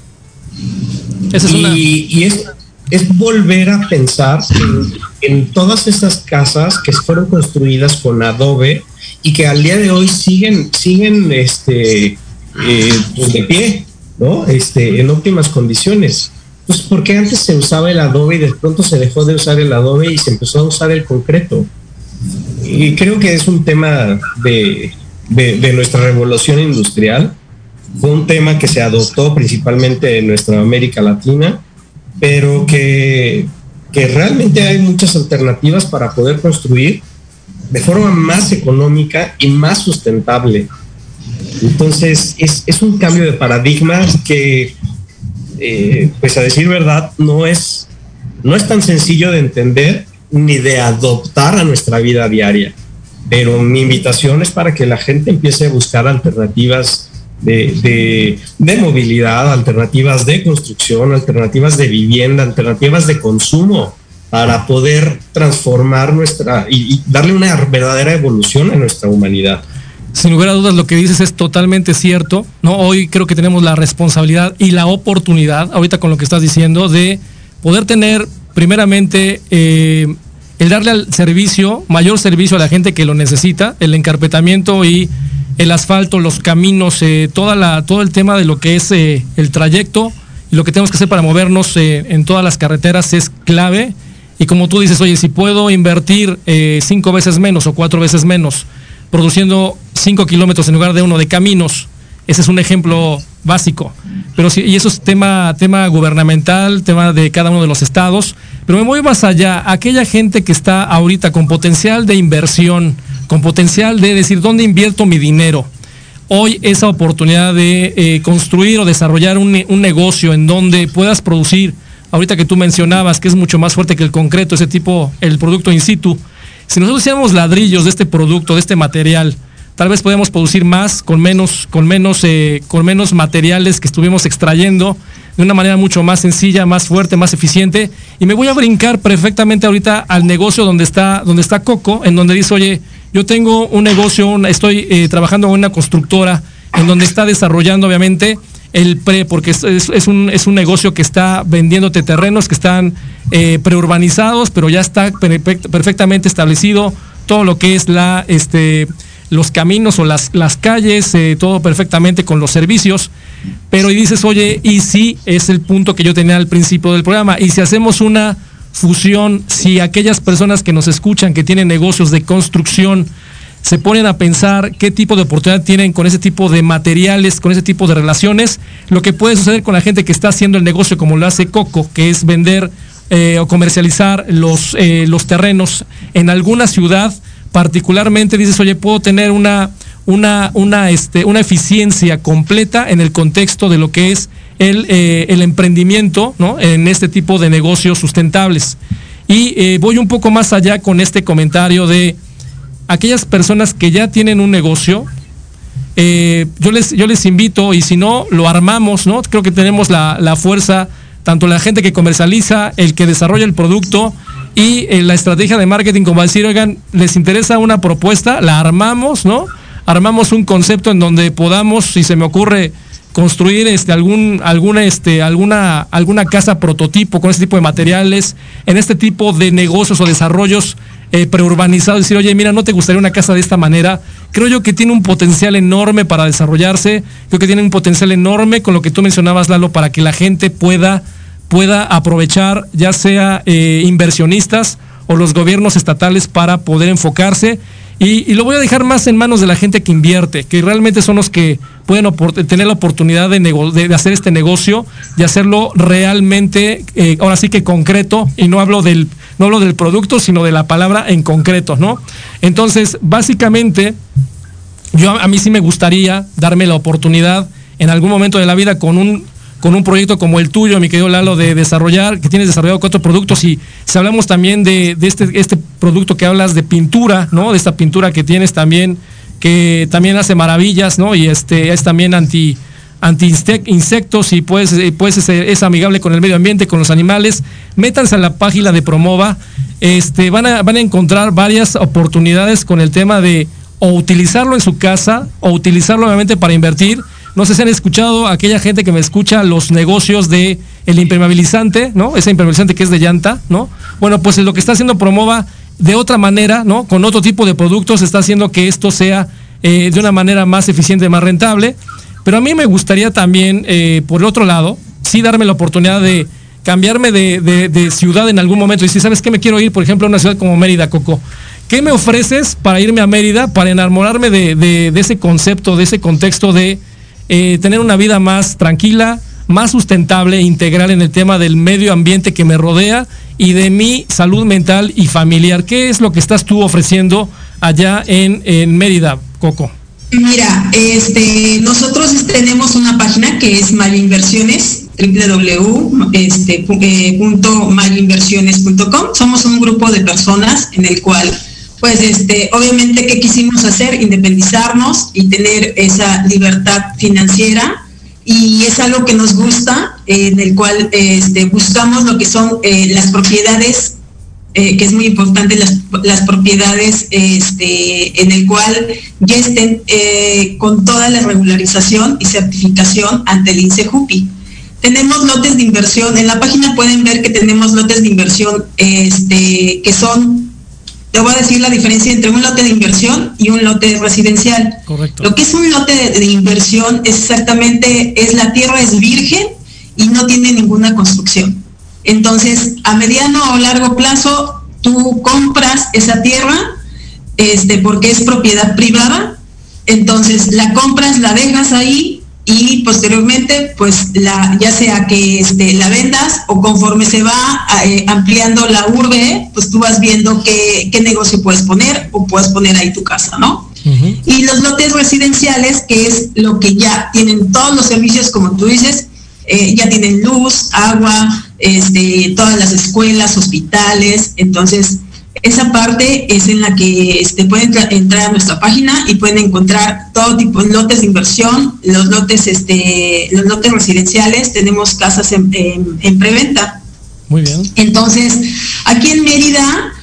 B: Esa es
E: y,
B: una...
E: y es, es, volver a pensar en, en, todas esas casas que fueron construidas con adobe y que al día de hoy siguen, siguen este, eh, pues de pie, ¿no? Este, en óptimas condiciones. Pues porque antes se usaba el adobe y de pronto se dejó de usar el adobe y se empezó a usar el concreto y creo que es un tema de, de, de, nuestra revolución industrial. Fue un tema que se adoptó principalmente en nuestra América Latina, pero que, que realmente hay muchas alternativas para poder construir de forma más económica y más sustentable. Entonces, es, es un cambio de paradigma que, eh, pues a decir verdad, no es, no es tan sencillo de entender ni de adoptar a nuestra vida diaria. Pero mi invitación es para que la gente empiece a buscar alternativas de, de, de, movilidad, alternativas de construcción, alternativas de vivienda, alternativas de consumo, para poder transformar nuestra y, y darle una verdadera evolución a nuestra humanidad.
B: Sin lugar a dudas, lo que dices es totalmente cierto. ¿no? Hoy creo que tenemos la responsabilidad y la oportunidad, ahorita con lo que estás diciendo, de poder tener primeramente eh, el darle al servicio, mayor servicio a la gente que lo necesita, el encarpetamiento y el asfalto, los caminos, eh, toda la, todo el tema de lo que es eh, el trayecto y lo que tenemos que hacer para movernos en todas las carreteras es clave. Y como tú dices, oye, si puedo invertir cinco veces menos o cuatro veces menos, produciendo cinco kilómetros en lugar de uno de caminos, ese es un ejemplo básico. Pero sí, y eso es tema, tema gubernamental, tema de cada uno de los estados. Pero me voy más allá. Aquella gente que está ahorita con potencial de inversión, con potencial de decir, ¿dónde invierto mi dinero? Hoy esa oportunidad de eh, construir o desarrollar un, un negocio en donde puedas producir, ahorita que tú mencionabas que es mucho más fuerte que el concreto, ese tipo, el producto in situ. Si nosotros hiciéramos ladrillos de este producto, de este material, tal vez podemos producir más con menos, con menos, eh, con menos materiales que estuvimos extrayendo de una manera mucho más sencilla, más fuerte, más eficiente. Y me voy a brincar perfectamente ahorita al negocio donde está, donde está Coco, en donde dice, oye, yo tengo un negocio, estoy eh, trabajando en una constructora, en donde está desarrollando obviamente el pre, porque es, es, un, es un negocio que está vendiéndote terrenos que están eh, preurbanizados, pero ya está perfectamente establecido todo lo que es la, este, los caminos o las, las calles, eh, todo perfectamente con los servicios. Pero y dices, oye, y si es el punto que yo tenía al principio del programa, y si hacemos una fusión, si aquellas personas que nos escuchan, que tienen negocios de construcción, se ponen a pensar qué tipo de oportunidad tienen con ese tipo de materiales, con ese tipo de relaciones, lo que puede suceder con la gente que está haciendo el negocio como lo hace Coco, que es vender eh, o comercializar los, eh, los terrenos en alguna ciudad, particularmente dices, oye, puedo tener una, una, una, este, una eficiencia completa en el contexto de lo que es el, eh, el emprendimiento ¿no? en este tipo de negocios sustentables. Y voy un poco más allá con este comentario de aquellas personas que ya tienen un negocio, eh, yo, les, yo les invito, y si no, lo armamos, ¿no? Creo que tenemos la, la fuerza, tanto la gente que comercializa, el que desarrolla el producto y eh, la estrategia de marketing, como decir, oigan, les interesa una propuesta, la armamos, ¿no? Armamos un concepto en donde podamos, si se me ocurre, construir este algún alguna este alguna alguna casa prototipo con este tipo de materiales en este tipo de negocios o desarrollos eh, preurbanizado, decir, oye, mira, ¿no te gustaría una casa de esta manera? Creo yo que tiene un potencial enorme para desarrollarse, creo que tiene un potencial enorme con lo que tú mencionabas, Lalo, para que la gente pueda, pueda aprovechar, ya sea eh, inversionistas o los gobiernos estatales para poder enfocarse y, lo voy a dejar más en manos de la gente que invierte, que realmente son los que pueden tener la oportunidad de, de, hacer este negocio, y hacerlo realmente, eh, ahora sí que concreto, y no hablo del, no hablo del producto, sino de la palabra en concreto, ¿no? Entonces, básicamente, yo a mí sí me gustaría darme la oportunidad en algún momento de la vida con un con un proyecto como el tuyo, mi querido Lalo, de desarrollar, que tienes desarrollado cuatro productos y si hablamos también de, este, este producto que hablas de pintura, ¿no? De esta pintura que tienes también, que también hace maravillas, ¿no? Y este es también anti insectos y pues, pues es, amigable con el medio ambiente, con los animales. Métanse a la página de Promova. Este, van, a, van a encontrar varias oportunidades con el tema de o utilizarlo en su casa o utilizarlo obviamente para invertir no sé si han escuchado aquella gente que me escucha los negocios de el impermeabilizante, ¿no? Ese impermeabilizante que es de llanta, ¿no? Bueno, pues lo que está haciendo Promova de otra manera, ¿no? Con otro tipo de productos está haciendo que esto sea eh, de una manera más eficiente, más rentable. Pero a mí me gustaría también, eh, por el otro lado, sí darme la oportunidad de cambiarme de, ciudad en algún momento. Y si sabes que me quiero ir, por ejemplo, a una ciudad como Mérida, Coco. ¿Qué me ofreces para irme a Mérida, para enamorarme de ese concepto, de ese contexto de eh, tener una vida más tranquila, más sustentable e integral en el tema del medio ambiente que me rodea y de mi salud mental y familiar. ¿Qué es lo que estás tú ofreciendo allá en, Mérida, Coco?
C: Mira, este, nosotros tenemos una página que es Malinversiones, www.malinversiones.com. Este, Somos un grupo de personas en el cual pues este, obviamente, ¿qué quisimos hacer? Independizarnos y tener esa libertad financiera. Y es algo que nos gusta, en el cual este, buscamos lo que son eh, las propiedades, eh, que es muy importante, las, propiedades este, en el cual ya estén eh, con toda la regularización y certificación ante el INSEJUPI. Tenemos lotes de inversión, en la página pueden ver que tenemos lotes de inversión este, que son te voy a decir la diferencia entre un lote de inversión y un lote residencial.
B: Correcto.
C: Lo que es un lote de, inversión es exactamente, es la tierra es virgen y no tiene ninguna construcción. Entonces, a mediano o largo plazo, tú compras esa tierra este, porque es propiedad privada, entonces la compras, la dejas ahí y posteriormente pues la ya sea que este, la vendas o conforme se va eh, ampliando la urbe pues tú vas viendo qué, qué, negocio puedes poner o puedes poner ahí tu casa no y los lotes residenciales que es lo que ya tienen todos los servicios como tú dices eh, ya tienen luz agua este todas las escuelas hospitales entonces esa parte es en la que este, pueden entrar a nuestra página y pueden encontrar todo tipo de lotes de inversión, los lotes, este, los lotes residenciales, tenemos casas en, preventa.
B: Muy bien.
C: Entonces, aquí en Mérida,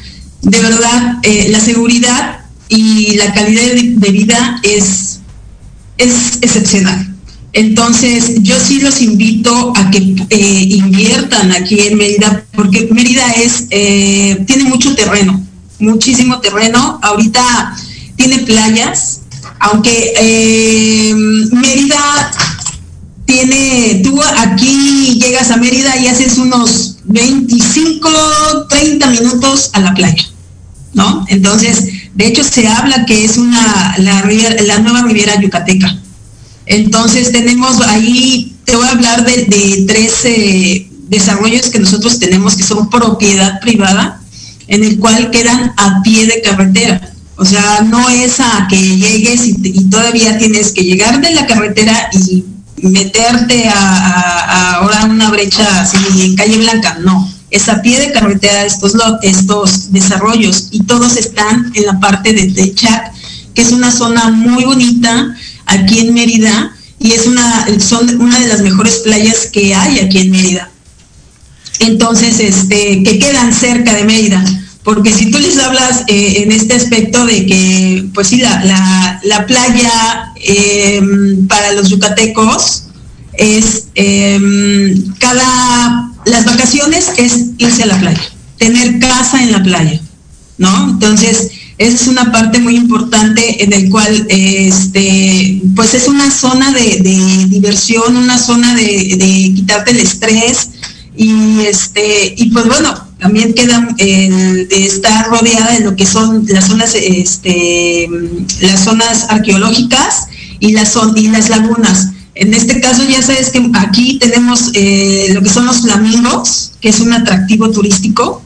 C: de verdad, eh, la seguridad y la calidad de, vida es, es excepcional. Entonces, yo sí los invito a que eh, inviertan aquí en Mérida, porque Mérida es, eh, tiene mucho terreno, muchísimo terreno. Ahorita tiene playas, aunque eh, Mérida tiene, tú aquí llegas a Mérida y haces unos 25, 30 minutos a la playa, ¿no? Entonces, de hecho se habla que es una, la, la nueva Riviera Yucateca entonces tenemos ahí, te voy a hablar de, de tres eh, desarrollos que nosotros tenemos que son propiedad privada, en el cual quedan a pie de carretera. O sea, no es a que llegues y, todavía tienes que llegar de la carretera y meterte a, ahora una brecha así en calle blanca. No, es a pie de carretera estos, estos desarrollos y todos están en la parte de Techac, que es una zona muy bonita, aquí en Mérida y es una, son una de las mejores playas que hay aquí en Mérida. Entonces, este, que quedan cerca de Mérida. Porque si tú les hablas eh, en este aspecto de que, pues sí, la, la, playa em, para los yucatecos es em, cada, las vacaciones es irse a la playa, tener casa en la playa, ¿no? Entonces, esa es una parte muy importante en el cual, este, pues es una zona de, diversión, una zona de, quitarte el estrés y este, y pues bueno, también queda de estar rodeada de lo que son las zonas, este, las zonas arqueológicas y las, y las lagunas. En este caso ya sabes que aquí tenemos eh, lo que son los flamingos, que es un atractivo turístico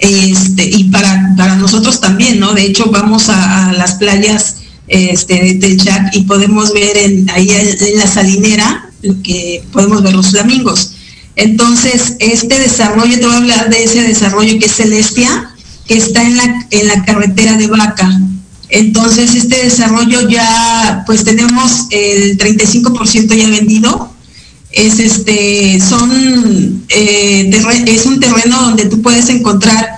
C: este, y para, para nosotros también, ¿no? De hecho, vamos a, las playas este, de Techac y podemos ver en, ahí en la salinera que podemos ver los flamingos. Entonces, este desarrollo, te voy a hablar de ese desarrollo que es Celestia, que está en la, en la carretera de Vaca. Entonces, este desarrollo ya, pues tenemos el 35% ya vendido, es este, son, eh, es un terreno donde tú puedes encontrar,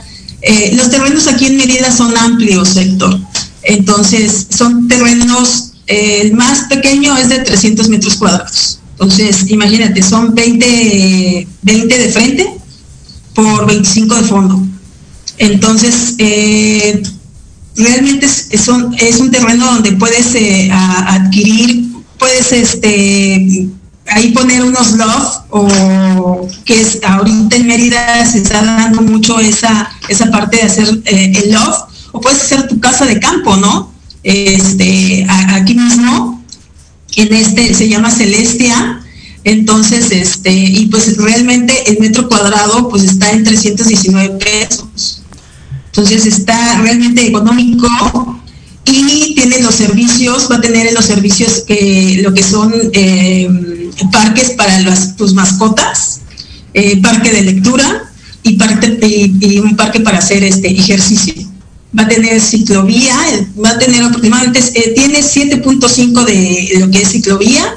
C: eh, los terrenos aquí en Mérida son amplios, Héctor. Entonces, son terrenos, eh, el más pequeño es de 300 metros cuadrados. Entonces, imagínate, son 20, 20 de frente por 25 de fondo. Entonces, realmente es, es, un, terreno donde puedes adquirir, puedes este, ahí poner unos love o que es ahorita en Mérida se está dando mucho esa, esa parte de hacer eh, el love o puedes hacer tu casa de campo, ¿no? Este, aquí mismo, en este se llama Celestia, entonces, este, y pues realmente el metro cuadrado pues está en 319 pesos. Entonces está realmente económico y tiene los servicios, va a tener los servicios que lo que son eh, parques para tus mascotas, eh, parque de lectura y, y, un parque para hacer este ejercicio. Va a tener ciclovía, va a tener aproximadamente, eh, tiene 7.5 de lo que es ciclovía,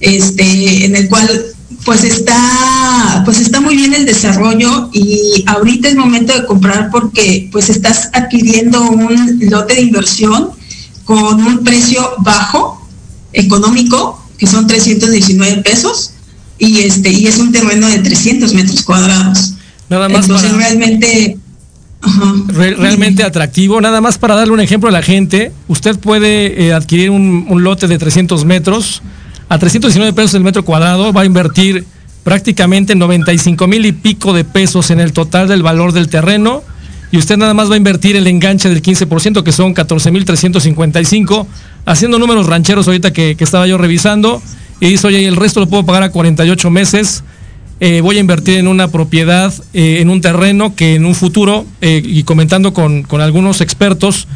C: este, en el cual pues está, pues está muy bien el desarrollo y ahorita es momento de comprar porque pues estás adquiriendo un lote de inversión con un precio bajo, económico, que son 319 pesos, y este, y es un terreno de 300 metros cuadrados.
B: Nada más
C: Entonces realmente
B: realmente atractivo. Nada más para darle un ejemplo a la gente, usted puede eh, adquirir un, un, lote de 300 metros a 319 pesos el metro cuadrado, va a invertir prácticamente 95 mil y pico de pesos en el total del valor del terreno. Y usted nada más va a invertir el enganche del 15%, que son 14 mil 355, haciendo números rancheros ahorita que, estaba yo revisando, y dice, oye, el resto lo puedo pagar a 48 meses, eh, voy a invertir en una propiedad, eh, en un terreno que en un futuro, eh, y comentando con, con algunos expertos,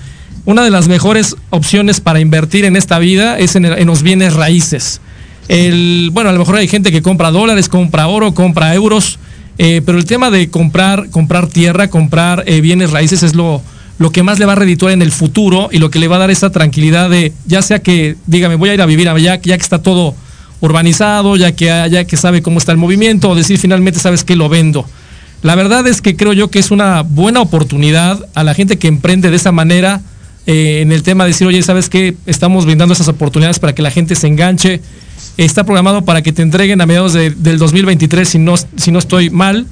B: una de las mejores opciones para invertir en esta vida es en, los bienes raíces. El, bueno, a lo mejor hay gente que compra dólares, compra oro, compra euros, eh, pero el tema de comprar, comprar tierra, comprar eh, bienes raíces es lo, que más le va a redituar en el futuro y lo que le va a dar esa tranquilidad de, ya sea que, dígame, voy a ir a vivir allá, ya que está todo urbanizado, ya que, ya que sabe cómo está el movimiento, o decir finalmente, sabes que lo vendo. La verdad es que creo yo que es una buena oportunidad a la gente que emprende de esa manera eh, en el tema de decir, oye, ¿sabes qué? Estamos brindando esas oportunidades para que la gente se enganche. Está programado para que te entreguen a mediados del 2023 si no, si no estoy mal.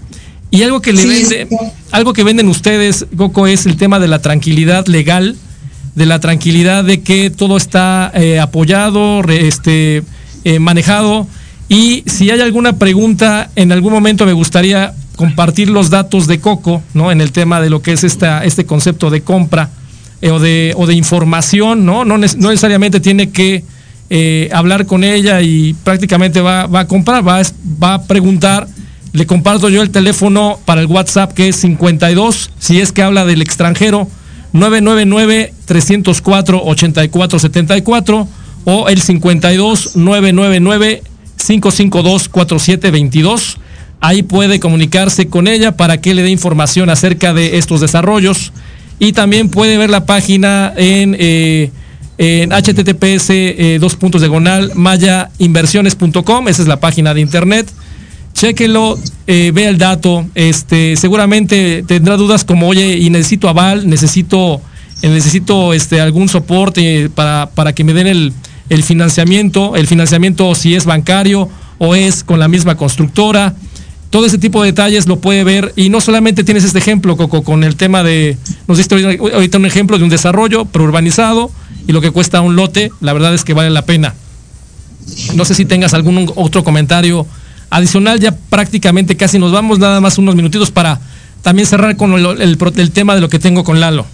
B: Y algo que le vende, algo que venden ustedes, Coco, es el tema de la tranquilidad legal, de la tranquilidad de que todo está eh, apoyado, este, eh, manejado. Y si hay alguna pregunta, en algún momento me gustaría compartir los datos de Coco, ¿no? En el tema de lo que es esta, este concepto de compra eh, o, de, o de información, ¿no? No, necesariamente tiene que hablar con ella y prácticamente va, va a comprar, va, va a preguntar le comparto yo el teléfono para el WhatsApp que es 52, si es que habla del extranjero, 999-304-8474 o el 52-999-552-4722. Ahí puede comunicarse con ella para que le dé información acerca de estos desarrollos. Y también puede ver la página en, eh, en https eh, dos puntos diagonal mayainversiones.com. Esa es la página de internet chéquelo, eh, vea el dato, este, seguramente tendrá dudas como, oye, y necesito aval, necesito, eh, necesito este, algún soporte para, para que me den el, el financiamiento, el financiamiento si es bancario o es con la misma constructora. Todo ese tipo de detalles lo puede ver y no solamente tienes este ejemplo, Coco, con el tema de, nos diste ahorita un ejemplo de un desarrollo preurbanizado y lo que cuesta un lote, la verdad es que vale la pena. No sé si tengas algún otro comentario adicional, ya prácticamente casi nos vamos, nada más unos minutitos para también cerrar con el, tema de lo que tengo con Lalo.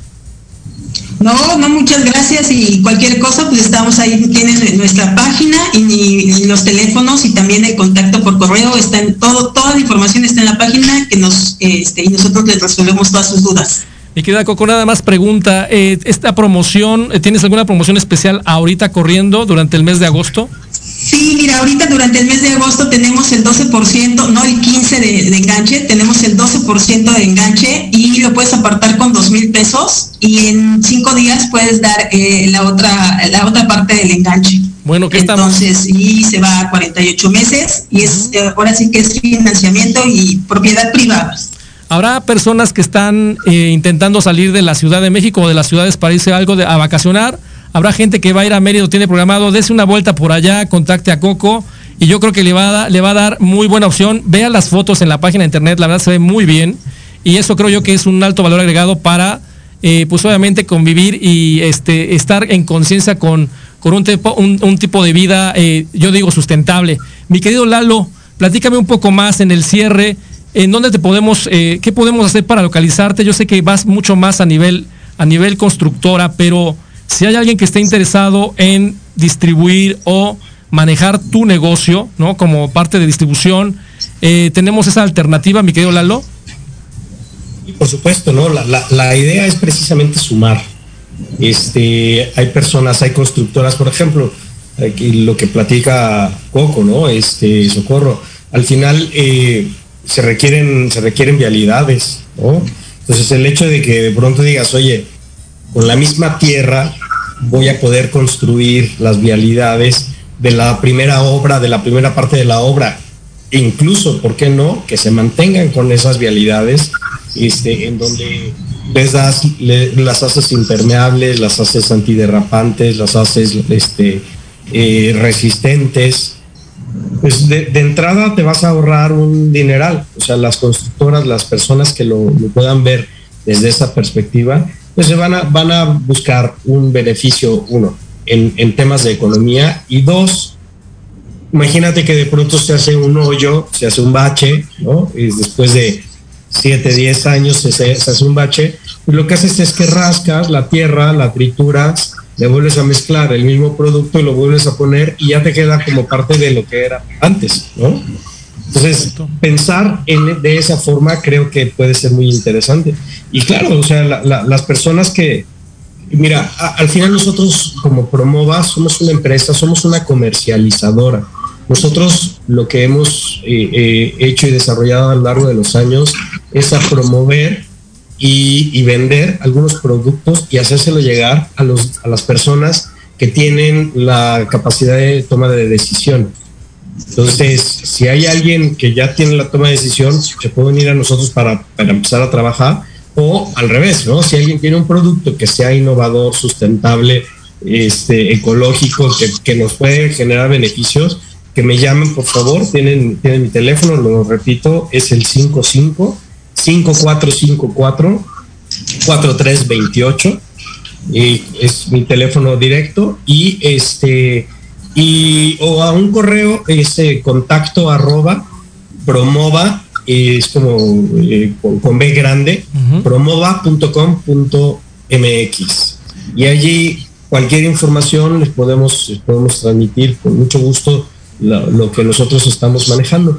C: No, no, muchas gracias y cualquier cosa, pues estamos ahí, tienen nuestra página y, los teléfonos y también el contacto por correo, está en todo, toda la información está en la página que nos, este, y nosotros les resolvemos todas sus dudas.
B: Mi querida Coco, nada más pregunta, eh, ¿esta promoción, eh, tienes alguna promoción especial ahorita corriendo durante el mes de agosto?
C: Sí, mira, ahorita durante el mes de agosto tenemos el 12%, no el 15% de, enganche, tenemos el 12% de enganche y lo puedes apartar con dos mil pesos y en cinco días puedes dar eh, la otra la otra parte del enganche.
B: Bueno, ¿qué
C: Entonces, y se va a 48 meses y es ahora sí que es financiamiento y propiedad privada.
B: Habrá personas que están eh, intentando salir de la Ciudad de México o de las ciudades para irse algo de, a vacacionar Habrá gente que va a ir a Mérida, tiene programado, dése una vuelta por allá, contacte a Coco y yo creo que le va a, le va a dar muy buena opción. Vea las fotos en la página de internet, la verdad se ve muy bien y eso creo yo que es un alto valor agregado para, eh, pues obviamente convivir y este, estar en conciencia con, con un, tipo, un, tipo de vida, eh, yo digo, sustentable. Mi querido Lalo, platícame un poco más en el cierre, en dónde te podemos, eh, qué podemos hacer para localizarte. Yo sé que vas mucho más a nivel, a nivel constructora, pero si hay alguien que esté interesado en distribuir o manejar tu negocio, ¿no? Como parte de distribución, eh, tenemos esa alternativa, mi querido Lalo.
E: por supuesto, ¿no? La, idea es precisamente sumar. Este, hay personas, hay constructoras, por ejemplo, aquí lo que platica Coco, ¿no? Este, Socorro. Al final eh, se requieren, se requieren vialidades, ¿no? Entonces el hecho de que de pronto digas, oye, con la misma tierra voy a poder construir las vialidades de la primera obra, de la primera parte de la obra. Incluso, ¿por qué no? Que se mantengan con esas vialidades, este, en donde les das, las haces impermeables, las haces antiderrapantes, las haces este, eh, resistentes. Pues de, entrada te vas a ahorrar un dineral. O sea, las constructoras, las personas que lo puedan ver desde esa perspectiva, pues se van a, van a buscar un beneficio, uno, en, temas de economía y dos, imagínate que de pronto se hace un hoyo, se hace un bache, ¿no? Y después de 7, 10 años se, hace un bache, y lo que haces es que rascas la tierra, la trituras, le vuelves a mezclar el mismo producto y lo vuelves a poner y ya te queda como parte de lo que era antes, ¿no? Entonces, pensar en, de esa forma creo que puede ser muy interesante. Y claro, o sea, las personas que, mira, al final nosotros como Promova somos una empresa, somos una comercializadora. Nosotros lo que hemos eh, eh, hecho y desarrollado a lo largo de los años es a promover y, vender algunos productos y hacérselo llegar a, los, a las personas que tienen la capacidad de toma de decisión. Entonces, si hay alguien que ya tiene la toma de decisión, se puede unir a nosotros para, empezar a trabajar, o al revés, ¿no? Si alguien tiene un producto que sea innovador, sustentable, este, ecológico, que, nos puede generar beneficios, que me llamen, por favor. Tienen, tienen mi teléfono, lo repito, es el 55 5454 4328 y es mi teléfono directo y este y o a un correo ese contacto arroba promova es como eh, con, B grande promova.com.mx y allí cualquier información les podemos podemos transmitir con mucho gusto lo, que nosotros estamos manejando.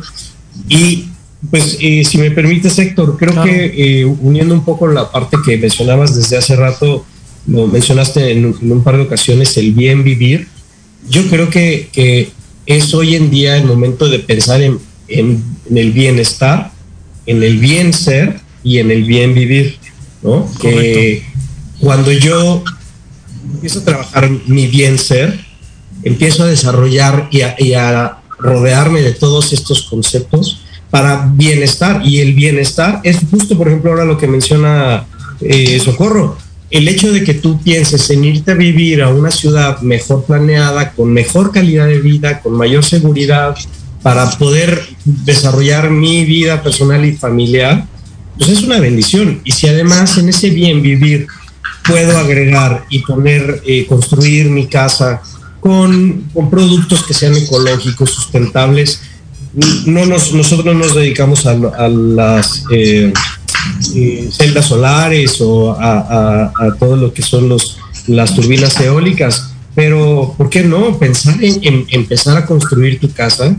E: Y pues eh, si me permites Héctor creo que eh, uniendo un poco la parte que mencionabas desde hace rato lo mencionaste en, un par de ocasiones, el bien vivir. Yo creo que, es hoy en día el momento de pensar en, el bienestar, en el bien ser y en el bien vivir, ¿no? Que cuando yo empiezo a trabajar mi bien ser, empiezo a desarrollar y a, rodearme de todos estos conceptos para bienestar. Y el bienestar es justo, por ejemplo, ahora lo que menciona eh, Socorro el hecho de que tú pienses en irte a vivir a una ciudad mejor planeada, con mejor calidad de vida, con mayor seguridad, para poder desarrollar mi vida personal y familiar, pues es una bendición. Y si además en ese bien vivir puedo agregar y poner, eh, construir mi casa con, productos que sean ecológicos, sustentables, no nos, nosotros nos dedicamos a, las... Eh, celdas solares o a, todo lo que son los, las turbinas eólicas. Pero, ¿por qué no? Pensar en, empezar a construir tu casa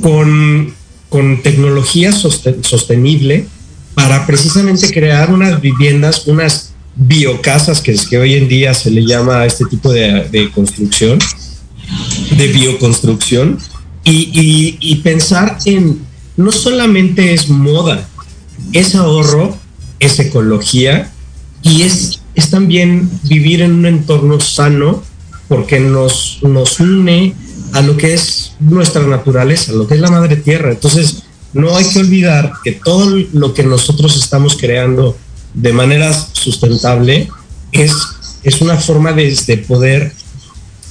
E: con, con tecnología sostenible para precisamente crear unas viviendas, unas biocasas, que es que hoy en día se le llama a este tipo de, construcción, de bioconstrucción, y, pensar en, no solamente es moda, es ahorro, es ecología y es, es también vivir en un entorno sano porque nos, nos une a lo que es nuestra naturaleza, lo que es la madre tierra. Entonces, no hay que olvidar que todo lo que nosotros estamos creando de manera sustentable es, es una forma de, de poder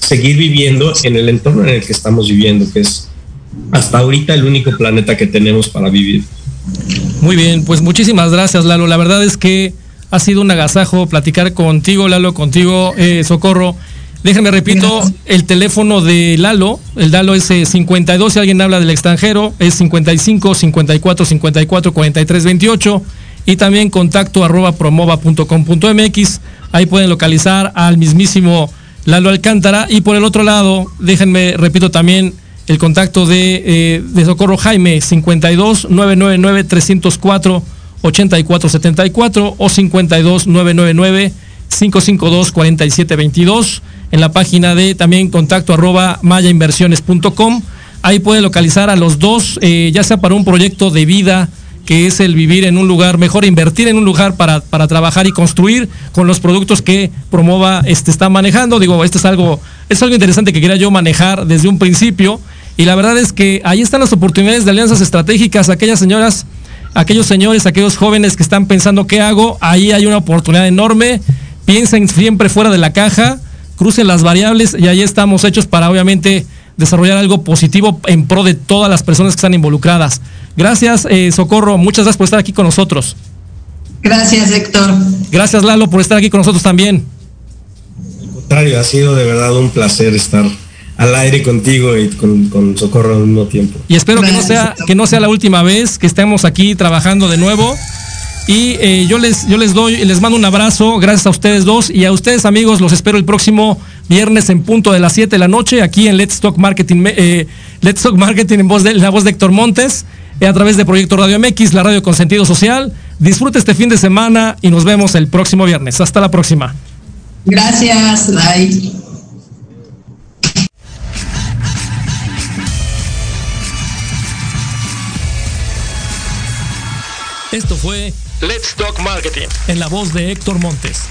E: seguir viviendo en el entorno en el que estamos viviendo, que es hasta ahorita el único planeta que tenemos para vivir.
B: Muy bien, pues muchísimas gracias Lalo. La verdad es que ha sido un agasajo platicar contigo, Lalo, contigo, eh, Socorro. Déjenme repito, el teléfono de Lalo, el Lalo es 52, eh, si alguien habla del extranjero, es 55 54 54 43 28 y también contacto arroba promova.com.mx. Ahí pueden localizar al mismísimo Lalo Alcántara. Y por el otro lado, déjenme, repito también, el contacto de, eh, de Socorro Jaime 52 999 304 8474 o 52 999 552 4722 en la página de también contacto arroba mayainversiones.com. Ahí puede localizar a los dos, eh, ya sea para un proyecto de vida, que es el vivir en un lugar, mejor invertir en un lugar para, para trabajar y construir con los productos que Promova este, está manejando. Digo, esto es algo, es algo interesante que quería yo manejar desde un principio. Y la verdad es que ahí están las oportunidades de alianzas estratégicas, aquellas señoras, aquellos señores, aquellos jóvenes que están pensando qué hago, ahí hay una oportunidad enorme. Piensen siempre fuera de la caja, crucen las variables y ahí estamos hechos para obviamente desarrollar algo positivo en pro de todas las personas que están involucradas. Gracias, eh, Socorro. Muchas gracias por estar aquí con nosotros.
C: Gracias, Héctor.
B: Gracias, Lalo, por estar aquí con nosotros también.
E: Al contrario, ha sido de verdad un placer estar al aire contigo y con, Socorro al mismo tiempo.
B: Y espero que no sea que no sea la última vez que estemos aquí trabajando de nuevo. Y eh, yo les yo les doy les mando un abrazo, gracias a ustedes dos y a ustedes amigos los espero el próximo viernes en punto de las 7 de la noche aquí en Let's Talk Marketing eh, Let's Talk Marketing en voz de la voz de Héctor Montes eh, a través de Proyecto Radio MX, la radio con sentido social. Disfrute este fin de semana y nos vemos el próximo viernes. Hasta la próxima.
C: Gracias, bye.
B: Esto fue Let's Talk Marketing en la voz de Héctor Montes.